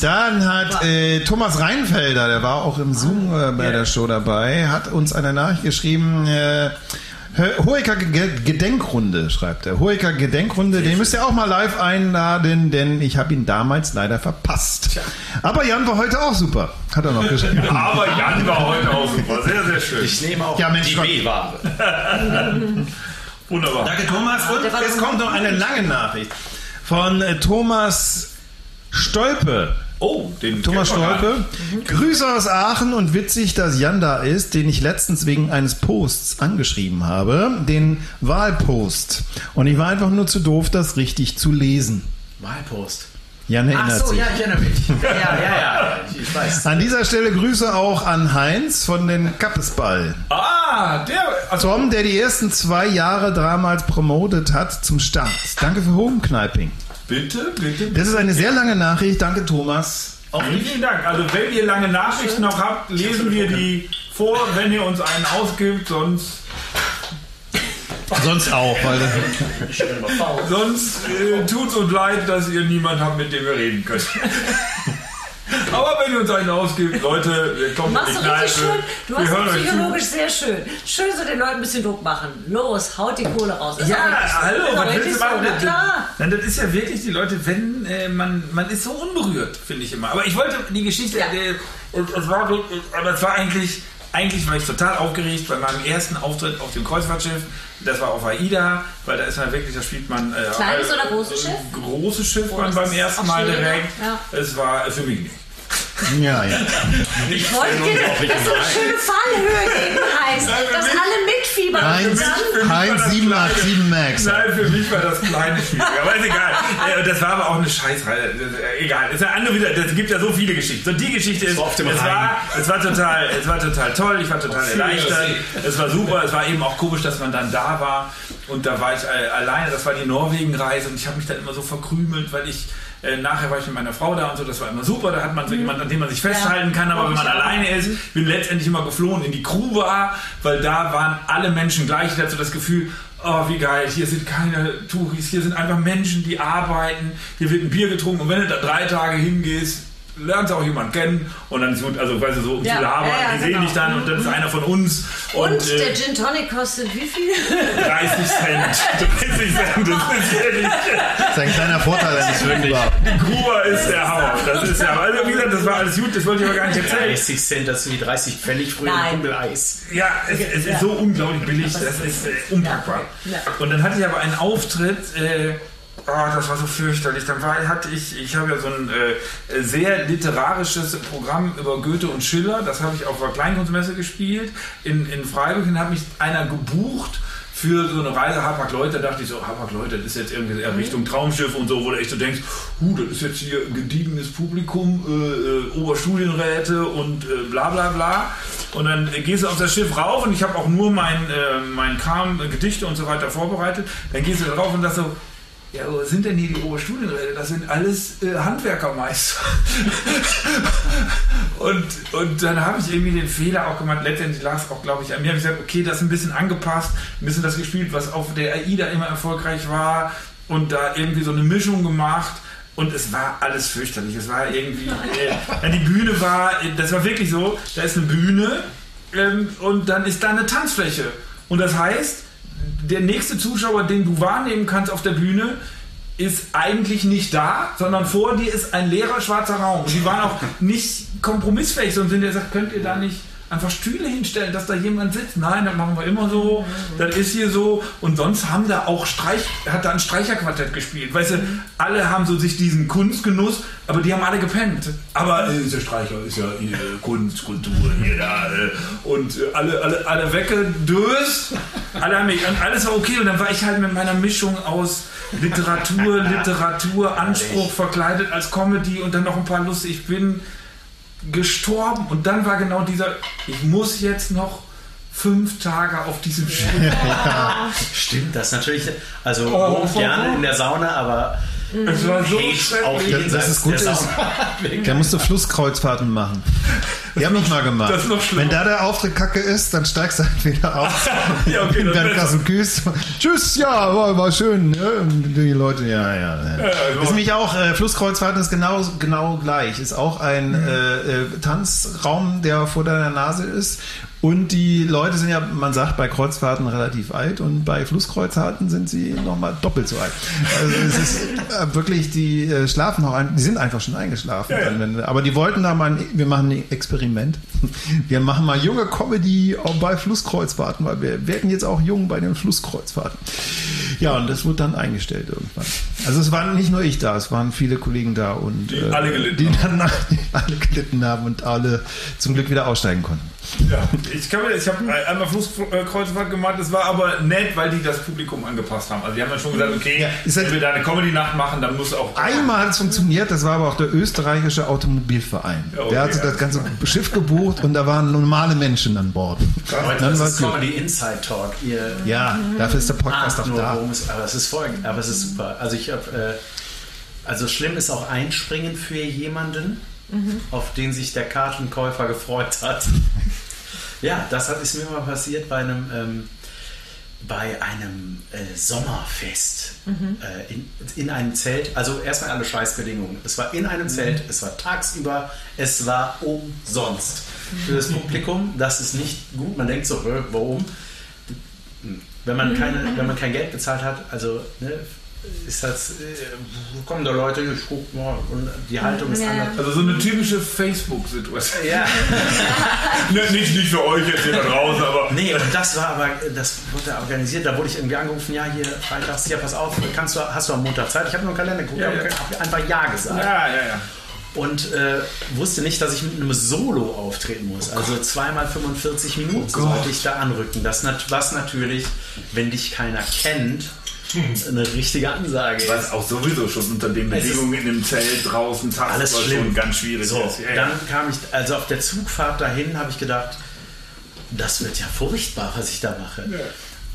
Dann hat äh, Thomas Reinfelder, der war auch im Zoom äh, bei der Show dabei, hat uns eine Nachricht geschrieben. Äh, Hoeker Ge- Gedenkrunde, schreibt er. Hoeker Gedenkrunde, den müsst ihr auch mal live einladen, denn ich habe ihn damals leider verpasst. Aber Jan war heute auch super, hat er noch geschrieben. Aber Jan war heute auch super. Sehr, sehr schön. Ich nehme auch Ja, Mensch, die. B-Ware. Wunderbar. Danke Thomas. Und jetzt kommt noch eine lange Nachricht von äh, Thomas Stolpe. Oh, den Thomas Stolpe. Grüße aus Aachen und witzig, dass Jan da ist, den ich letztens wegen eines Posts angeschrieben habe. Den Wahlpost. Und ich war einfach nur zu doof, das richtig zu lesen. Wahlpost. Jan Ach erinnert so, sich. ja, ich erinnere mich. Ja, ja, ja, ich, ich weiß. An dieser Stelle Grüße auch an Heinz von den Kappesball. Ah, der. Also, Tom, der die ersten zwei Jahre damals promotet hat zum Start. Danke für Homekneiping. Bitte, bitte. Das ist eine sehr lange Nachricht. Danke, Thomas. Auch vielen, vielen Dank. Also, wenn ihr lange Nachrichten noch habt, lesen wir die vor, wenn ihr uns einen ausgibt. Sonst, Sonst auch, weil sonst äh, tut uns leid, dass ihr niemanden habt, mit dem wir reden könnt. Aber wenn ihr uns einen ausgibt, Leute, wir kommen Machst in du die richtig Kneipe. schön. Du wir hast das zu. psychologisch sehr schön. Schön so den Leuten ein bisschen Druck machen. Los, haut die Kohle raus. Ist Ja, so. hallo, was willst du so. machen? Na klar. Nein, das ist ja wirklich die Leute, wenn äh, man, man ist so unberührt, finde ich immer. Aber ich wollte die Geschichte, Ja. äh, es, es war, so- aber es war eigentlich, eigentlich war ich total aufgeregt bei meinem ersten Auftritt auf dem Kreuzfahrtschiff. Das war auf AIDA, weil da ist man wirklich, da spielt man. Äh, Kleines äh, oder großes Schiff? Großes Schiff Oh, beim, das ersten Mal direkt. Ja. Es war für mich nicht. Ja, ja. Ich wollte dir das so eine schöne Fallhöhe geben heißt, Nein, dass mich- alle mitfiebern. Und dann- Heinz 787 Max. Nein, für mich war das kleine schwieriger. Aber ist egal. Das war aber auch eine Scheißreihe. Äh, Egal. Ist ja andere wieder. Es gibt ja so viele Geschichten. So die Geschichte ist. So auf dem es, Rhein. war, es war total, es war total toll. Ich war total erleichtert. Es war super. Es war eben auch komisch, dass man dann da war. Und da war ich äh, alleine. Das war die Norwegen-Reise und ich habe mich dann immer so verkrümelt, weil ich äh, nachher war ich mit meiner Frau da und so, das war immer super, da hat man so jemanden, an dem man sich festhalten kann, aber wenn man alleine ist, bin letztendlich immer geflohen in die war, weil da waren alle Menschen gleich, ich hatte so das Gefühl, oh wie geil, hier sind keine Touris, hier sind einfach Menschen, die arbeiten, hier wird ein Bier getrunken. Und wenn du da drei Tage hingehst, lernst du auch jemanden kennen und dann ist gut, also weißt du, so Ja, viele haben, ja, ja, die sehen genau. dich dann und dann ist einer von uns und, Und der äh, Gin Tonic kostet wie viel? 30 Cent, 30 Cent, das ist wirklich... Das ist ein kleiner Vorteil eines Gruber. Gruber ist der Hammer. Das ist ja, also wie gesagt, das war alles gut, das wollte ich aber gar nicht erzählen. 30 Cent, das sind die 30 Pfennig früher Nein. im Kugel Eis. Ja, es, es ist so unglaublich billig, das ist äh, unpackbar. Ja. Und dann hatte ich aber einen Auftritt, äh, oh, das war so fürchterlich. Dann war, hatte ich, ich habe ja so ein äh, sehr literarisches Programm über Goethe und Schiller, das habe ich auf der Kleinkunstmesse gespielt in, in Freiburg und hat mich einer gebucht für so eine Reise Hapag-Leute, da dachte ich so, Hapag-Leute, das ist jetzt irgendwie eher Richtung Traumschiff und so, wo du echt so denkst, huh, das ist jetzt hier ein gediegenes Publikum, äh, äh, Oberstudienräte und äh, bla bla bla. Und dann gehst du auf das Schiff rauf und ich habe auch nur mein, äh, mein Kram, äh, Gedichte und so weiter vorbereitet. Dann gehst du da rauf und sagst so, ja, wo sind denn hier die Oberstudienräte? Das sind alles äh, Handwerkermeister. und, und dann habe ich irgendwie den Fehler auch gemacht. Letztendlich lag es auch, glaube ich, an mir. habe ich gesagt, okay, das ist ein bisschen angepasst, ein bisschen das gespielt, was auf der AIDA immer erfolgreich war. Und da irgendwie so eine Mischung gemacht. Und es war alles fürchterlich. Es war irgendwie. Äh, die Bühne war, das war wirklich so, da ist eine Bühne ähm, und dann ist da eine Tanzfläche. Und das heißt, der nächste Zuschauer, den du wahrnehmen kannst auf der Bühne, ist eigentlich nicht da, sondern vor dir ist ein leerer schwarzer Raum. Und die waren auch nicht kompromissfähig, sondern sind gesagt, könnt ihr da nicht einfach Stühle hinstellen, dass da jemand sitzt. Nein, das machen wir immer so. Das ist hier so. Und sonst haben da auch Streich, hat da ein Streicherquartett gespielt. Weißt du, alle haben so sich diesen Kunstgenuss, aber die haben alle gepennt. Aber äh, der Streicher ist ja hier Kunst, Kultur, hier da. Äh, und äh, alle, alle, alle weggedöst. Alle haben mich, und alles war okay. Und dann war ich halt mit meiner Mischung aus Literatur, Literatur, Anspruch verkleidet als Comedy und dann noch ein paar lustig. Ich bin gestorben und dann war genau dieser, ich muss jetzt noch fünf Tage auf diesem Schiff. Stimmt, das natürlich, also Oh, oh, gerne in der Sauna, aber Es war so auch schrecklich. jenseits Das ist gut, der ist- Sauna. Der musste Flusskreuzfahrten machen. Die haben ich mal gemacht. das ist noch schlimmer. Wenn da der Auftritt kacke ist, dann steigst du halt wieder auf. Ja, okay, das dann du küsst. Tschüss, ja, war, war schön. Ne? Und Die Leute, ja, ja. ja. also- ist nämlich auch, äh, Flusskreuzfahrten ist genau, genau gleich. Ist auch ein Mhm. äh, äh, Tanzraum, der vor deiner Nase ist. Und die Leute sind ja, man sagt, bei Kreuzfahrten relativ alt und bei Flusskreuzfahrten sind sie nochmal doppelt so alt. Also es ist äh, wirklich, die äh, schlafen noch ein, die sind einfach schon eingeschlafen. Ja, ja. Aber die wollten da mal, ein, wir machen ein Experiment. Wir machen mal junge Comedy auch bei Flusskreuzfahrten, weil wir werden jetzt auch jung bei den Flusskreuzfahrten. Ja, und das wurde dann eingestellt irgendwann. Also es waren nicht nur ich da, es waren viele Kollegen da und Die alle gelitten die dann die alle gelitten haben und alle zum Glück wieder aussteigen konnten. Ja, ich kann mir, ich habe einmal Flusskreuzfahrt gemacht, das war aber nett, weil die das Publikum angepasst haben. Also die haben dann schon gesagt, okay, Ja, ist das- wenn wir da eine Comedy-Nacht machen, dann muss auch... Einmal hat es funktioniert, das war aber auch der österreichische Automobilverein. Ja, okay, der hatte ja. das ganze Schiff gebucht und da waren normale Menschen an Bord. Heute Dann ist. Comedy Inside Talk. Ihr Ja, dafür ist der Podcast ahnt auch da. es, aber es ist voll, aber es ist super. Also ich habe, äh, also schlimm ist auch Einspringen für jemanden, auf den sich der Kartenkäufer gefreut hat. Ja, das hat, ist mir mal passiert bei einem, ähm, bei einem äh, Sommerfest äh, in, in einem Zelt. Also erstmal alle Scheißbedingungen. Es war in einem Zelt, es war tagsüber, es war umsonst. Für das Publikum, das ist nicht gut. Man denkt so, "Hä, warum? Wenn man, keine, wenn man kein Geld bezahlt hat, also ne, ist das, äh, kommen da Leute, ich guck mal, und die Haltung ist Ja. anders. Also so eine typische Facebook-Situation. Ja. Ne, nicht, nicht für euch jetzt hier da draußen, aber... Nee, und das war aber, das wurde organisiert. Da wurde ich irgendwie angerufen, ja, hier, freitags, ja, pass auf, kannst du, hast du am Montag Zeit? Ich habe nur einen Kalender geguckt, Ja, ja. hab einfach Ja gesagt. Ja, ja, ja. Und äh, wusste nicht, dass ich mit einem Solo auftreten muss. Also zweimal 45 Minuten sollte ich da anrücken. Das, was natürlich, wenn dich keiner kennt, eine richtige Ansage. Was auch sowieso schon unter den Bedingungen in dem Zelt draußen Alles tagsüber schlimm. schon ganz schwierig So, ist. Ja, dann ja. kam ich, also auf der Zugfahrt dahin habe ich gedacht, das wird ja furchtbar, was ich da mache.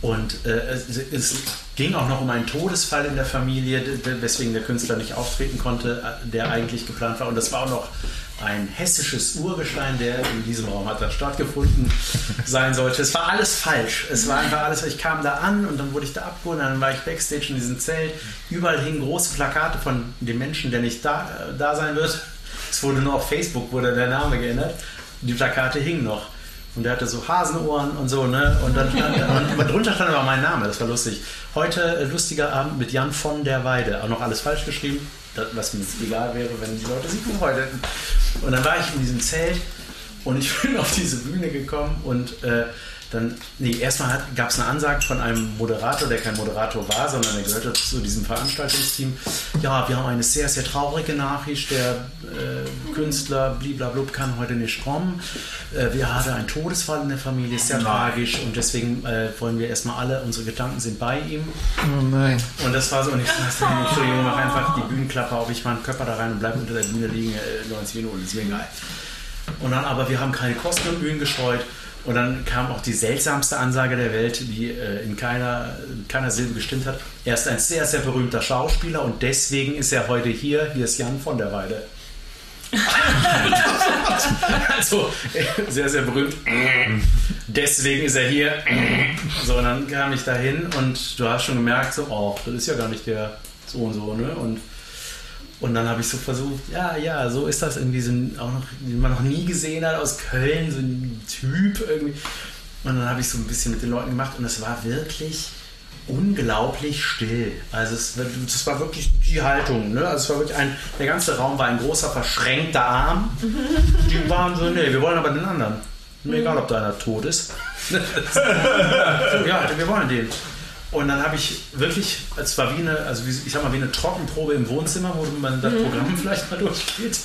Und äh, es, es ging auch noch um einen Todesfall in der Familie, weswegen der Künstler nicht auftreten konnte, äh, der eigentlich geplant war. Und das war auch noch ein hessisches Urgestein, der in diesem Raum hat das stattgefunden sein sollte. Es war alles falsch. Es war einfach alles, ich kam da an und dann wurde ich da abgeholt, dann war ich Backstage in diesem Zelt. Überall hingen große Plakate von dem Menschen, der nicht da, äh, da sein wird. Es wurde nur auf Facebook wurde der Name geändert. Die Plakate hingen noch. Und der hatte so Hasenohren und so, ne? Und dann stand, und drunter stand aber mein Name, das war lustig. Heute äh, lustiger Abend mit Jan von der Weide. Auch noch alles falsch geschrieben, was mir egal wäre, wenn die Leute sich gefreut hätten. Und dann war ich in diesem Zelt und ich bin auf diese Bühne gekommen und äh, dann, nee, erstmal gab es eine Ansage von einem Moderator, der kein Moderator war, sondern er gehörte zu diesem Veranstaltungsteam. Ja, wir haben eine sehr, sehr traurige Nachricht. Der äh, Künstler bliblablub kann heute nicht kommen. Äh, wir hatten einen Todesfall in der Familie, ist sehr tragisch und deswegen äh, wollen wir erstmal alle, unsere Gedanken sind bei ihm. Oh nein. Und das war so, und ich dachte, Entschuldigung, mach einfach die Bühnenklappe auf, ich mache einen Körper da rein und bleib unter der Bühne liegen, äh, 90 Minuten, ist mir egal. Und dann aber, wir haben keine Kosten und Bühnen gescheut. Und dann kam auch die seltsamste Ansage der Welt, die äh, in keiner, in keiner Silbe gestimmt hat. Er ist ein sehr, sehr berühmter Schauspieler und deswegen ist er heute hier. Hier ist Jan von der Weide. also, äh, sehr, sehr berühmt. Deswegen ist er hier. So, und dann kam ich da hin und du hast schon gemerkt, so, oh, das ist ja gar nicht der so und so, ne? Und und dann habe ich so versucht, ja, ja, so ist das irgendwie so ein, auch noch, den man noch nie gesehen hat aus Köln, so ein Typ irgendwie. Und dann habe ich so ein bisschen mit den Leuten gemacht und es war wirklich unglaublich still. Also es, das war wirklich die Haltung. Ne? Also es war wirklich ein, der ganze Raum war ein großer verschränkter Arm. Die waren so, nee, wir wollen aber den anderen. Mir egal, ob da einer tot ist. ja, wir wollen den. Und dann habe ich wirklich, es war wie eine, also wie, ich sag mal, wie eine Trockenprobe im Wohnzimmer, wo man das Programm vielleicht mal durchgeht.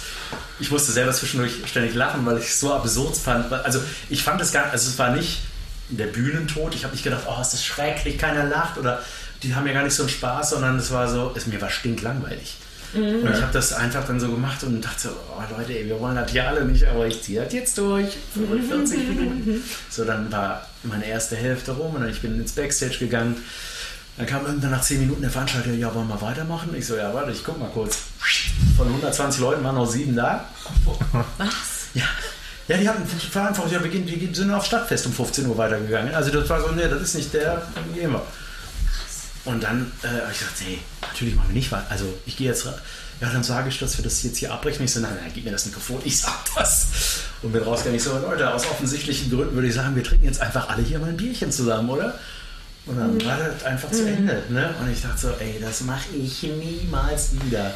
Ich musste selber zwischendurch ständig lachen, weil ich es so absurd fand. Also ich fand es gar, also es war nicht der Bühnentod. Ich habe nicht gedacht, oh, ist das schrecklich, keiner lacht oder die haben ja gar nicht so einen Spaß, sondern es war so, es mir war stinklangweilig. Und ich habe das einfach dann so gemacht und dachte, oh Leute, ey, wir wollen das hier alle nicht, aber ich ziehe das jetzt durch. 45 Minuten. So, dann war meine erste Hälfte rum und dann ich bin ins Backstage gegangen. Dann kam irgendwann nach 10 Minuten der Veranstalter, ja, wollen wir weitermachen? Ich so, ja, warte, ich guck mal kurz. Von 120 Leuten waren noch sieben da. Was? Ja. Ja, die hatten einfach, ja, wir, gehen, wir sind auf Stadtfest um 15 Uhr weitergegangen. Also das war so, nee, das ist nicht der, dann gehen wir. Und dann äh, habe ich gesagt, nee, natürlich machen wir nicht weiter. Also ich gehe jetzt, ja, dann sage ich, dass wir das jetzt hier abbrechen. Ich so, nein, nein, gib mir das Mikrofon, ich sag das. Und bin rausgegangen, ich so, Leute, aus offensichtlichen Gründen würde ich sagen, wir trinken jetzt einfach alle hier mal ein Bierchen zusammen, oder? Und dann war das einfach zu Ende. Ne? Und ich dachte so, ey, das mache ich niemals wieder.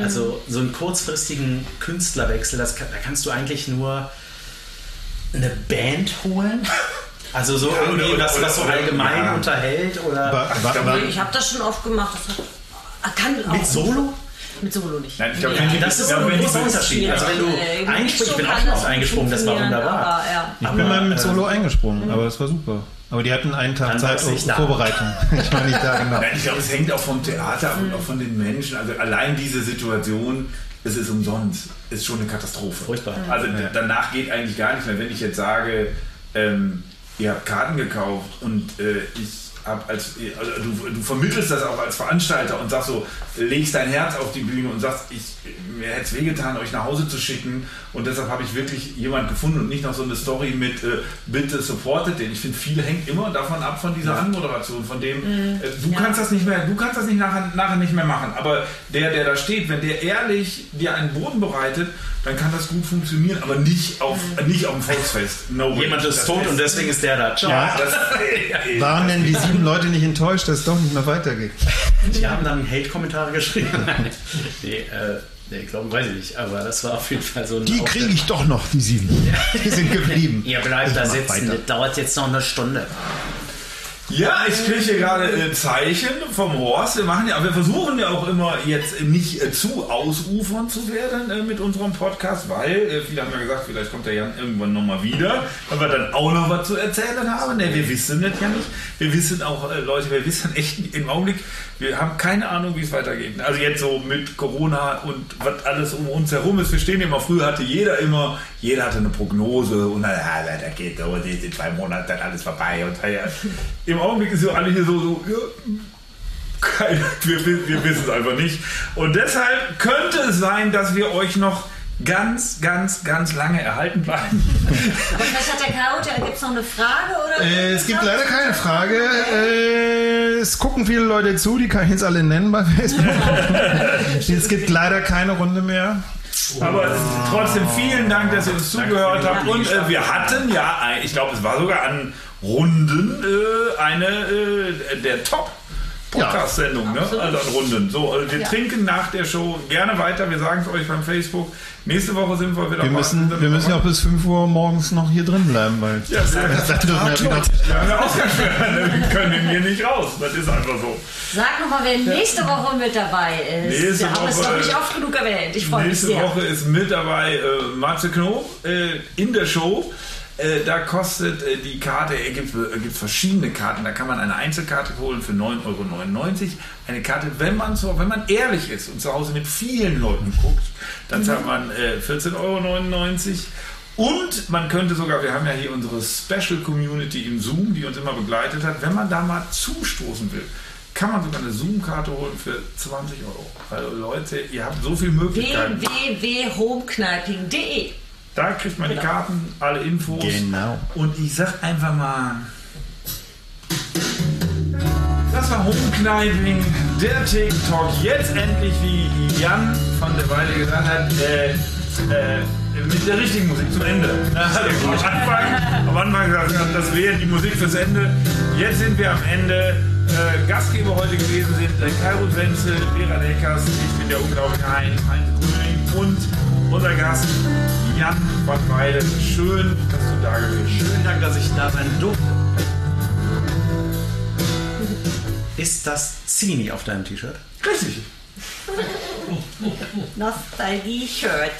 Also so einen kurzfristigen Künstlerwechsel, das da kannst du eigentlich nur eine Band holen. Also so Ja, irgendwie oder- was, oder- was so allgemein ja. unterhält oder War, war, war, Ich habe das schon oft gemacht. Das hat, Ah, kann auch mit Solo? Mit Solo nicht. Nein, ich glaube, wenn die- Das ist Ja, ein großer Unterschied. Also wenn du Äh, einspringst, ich bin kann auch schon das oft eingesprungen, das war wunderbar. Aber, ja. ich bin mal mit Solo eingesprungen, aber es war super. Aber die hatten einen Tag Dann Zeit auf da. Vorbereitung. Ich war nicht da, genau. Nein, ich glaube, es hängt auch vom Theater und auch von den Menschen. Also allein diese Situation, es ist umsonst, ist schon eine Katastrophe. Furchtbar. Also d- danach geht eigentlich gar nichts mehr. Wenn ich jetzt sage, ähm, ihr habt Karten gekauft und äh, ich als also du, du vermittelst das auch als Veranstalter und sagst so, legst dein Herz auf die Bühne und sagst, ich, mir hätte es wehgetan, euch nach Hause zu schicken und deshalb habe ich wirklich jemand gefunden und nicht noch so eine Story mit äh, bitte supportet den. Ich finde, viel hängt immer davon ab von dieser Anmoderation, von dem äh, du kannst das nicht mehr, du kannst das nicht nachher, nachher nicht mehr machen, aber der, der da steht, wenn der ehrlich dir einen Boden bereitet, dann kann das gut funktionieren, aber nicht auf, nicht auf dem Volksfest. No. Jemand ist Das tot und deswegen ist der da. Ciao. ja, das, Waren denn die Leute nicht enttäuscht, dass es doch nicht mehr weitergeht? Die haben dann Hate-Kommentare geschrieben. nee, äh, nee, glaube weiß ich nicht. Aber das war auf jeden Fall so ein. Die kriege ich doch noch, die sieben. Die sind geblieben. Ihr bleibt da mach sitzen. weiter. Das dauert jetzt noch eine Stunde. Ja, ich kriege hier gerade äh, Zeichen vom Horst. Wir machen ja, wir versuchen ja auch immer jetzt nicht äh, zu ausufernd zu werden äh, mit unserem Podcast, weil äh, viele haben ja gesagt, vielleicht kommt der Jan irgendwann nochmal wieder, weil wir dann auch noch was zu erzählen haben. Ne, wir wissen das ja nicht. Wir wissen auch, äh, Leute, wir wissen echt im Augenblick, wir haben keine Ahnung, wie es weitergeht. Also jetzt so mit Corona und was alles um uns herum ist. Wir stehen immer, früher hatte jeder immer, jeder hatte eine Prognose und dann, ja, da geht so, in zwei Monaten dann alles vorbei. Und ja, im Augenblick ist so alle hier so, so ja, keine, wir, wir wissen es einfach nicht. Und deshalb könnte es sein, dass wir euch noch ganz, ganz, ganz lange erhalten bleiben. Aber vielleicht hat der Chaot, gibt es noch eine Frage? Oder Äh, es gibt leider keine Frage. Äh, es gucken viele Leute zu, die kann ich jetzt alle nennen bei Facebook. es gibt leider keine Runde mehr. Aber trotzdem vielen Dank, dass ihr uns zugehört habt. Und äh, wir hatten ja, ich glaube, es war sogar an Runden äh, eine äh, der Top. Podcast-Sendung, ne? Also an Runden. So, äh, wir Ja. trinken nach der Show gerne weiter. Wir sagen es euch beim Facebook. Nächste Woche sind wir wieder Wir bei- müssen, wir müssen ja auch bis 5 Uhr morgens noch hier drin bleiben, weil Ja, sehr gut. das dürfen wir wieder Wir haben ja Ausgangssperre, wir können hier nicht raus. Das ist einfach so. Sag nochmal, wer nächste Woche mit dabei ist. Nächste Wir haben es Woche, noch nicht äh, oft genug erwähnt. Ich freue mich Nächste sehr. Woche ist mit dabei äh, Matze Knob äh, in der Show. Äh, da kostet äh, die Karte, es gibt, äh, gibt verschiedene Karten. Da kann man eine Einzelkarte holen für 9,99 Euro. Eine Karte, wenn man, so, wenn man ehrlich ist und zu Hause mit vielen Leuten guckt, dann zahlt man äh, 14,99 Euro. Und man könnte sogar, wir haben ja hier unsere Special Community im Zoom, die uns immer begleitet hat, wenn man da mal zustoßen will, kann man sogar eine Zoom-Karte holen für 20 Euro. Also Leute, ihr habt so viele Möglichkeiten. www.homekneiping.de Da kriegt man die Karten, alle Infos. Genau. Und ich sag einfach mal, das war Homekneiping, der TikTok. Jetzt endlich, wie Jan von der Weile gesagt hat, äh, äh, mit der richtigen Musik zum Ende. Am Anfang, am Anfang gesagt, das wäre die Musik fürs Ende. Jetzt sind wir am Ende. äh, Gastgeber heute gewesen sind äh, Kairo Wenzel, Vera Leckers, ich bin der unglaubliche Hein, Heinz Grüning und unser Gast Jan van Weide. Schön, dass du da gewesen bist. Vielen Dank, dass ich da sein durfte. Ist das Zini auf deinem T-Shirt? Richtig. Nostalgie-Shirt.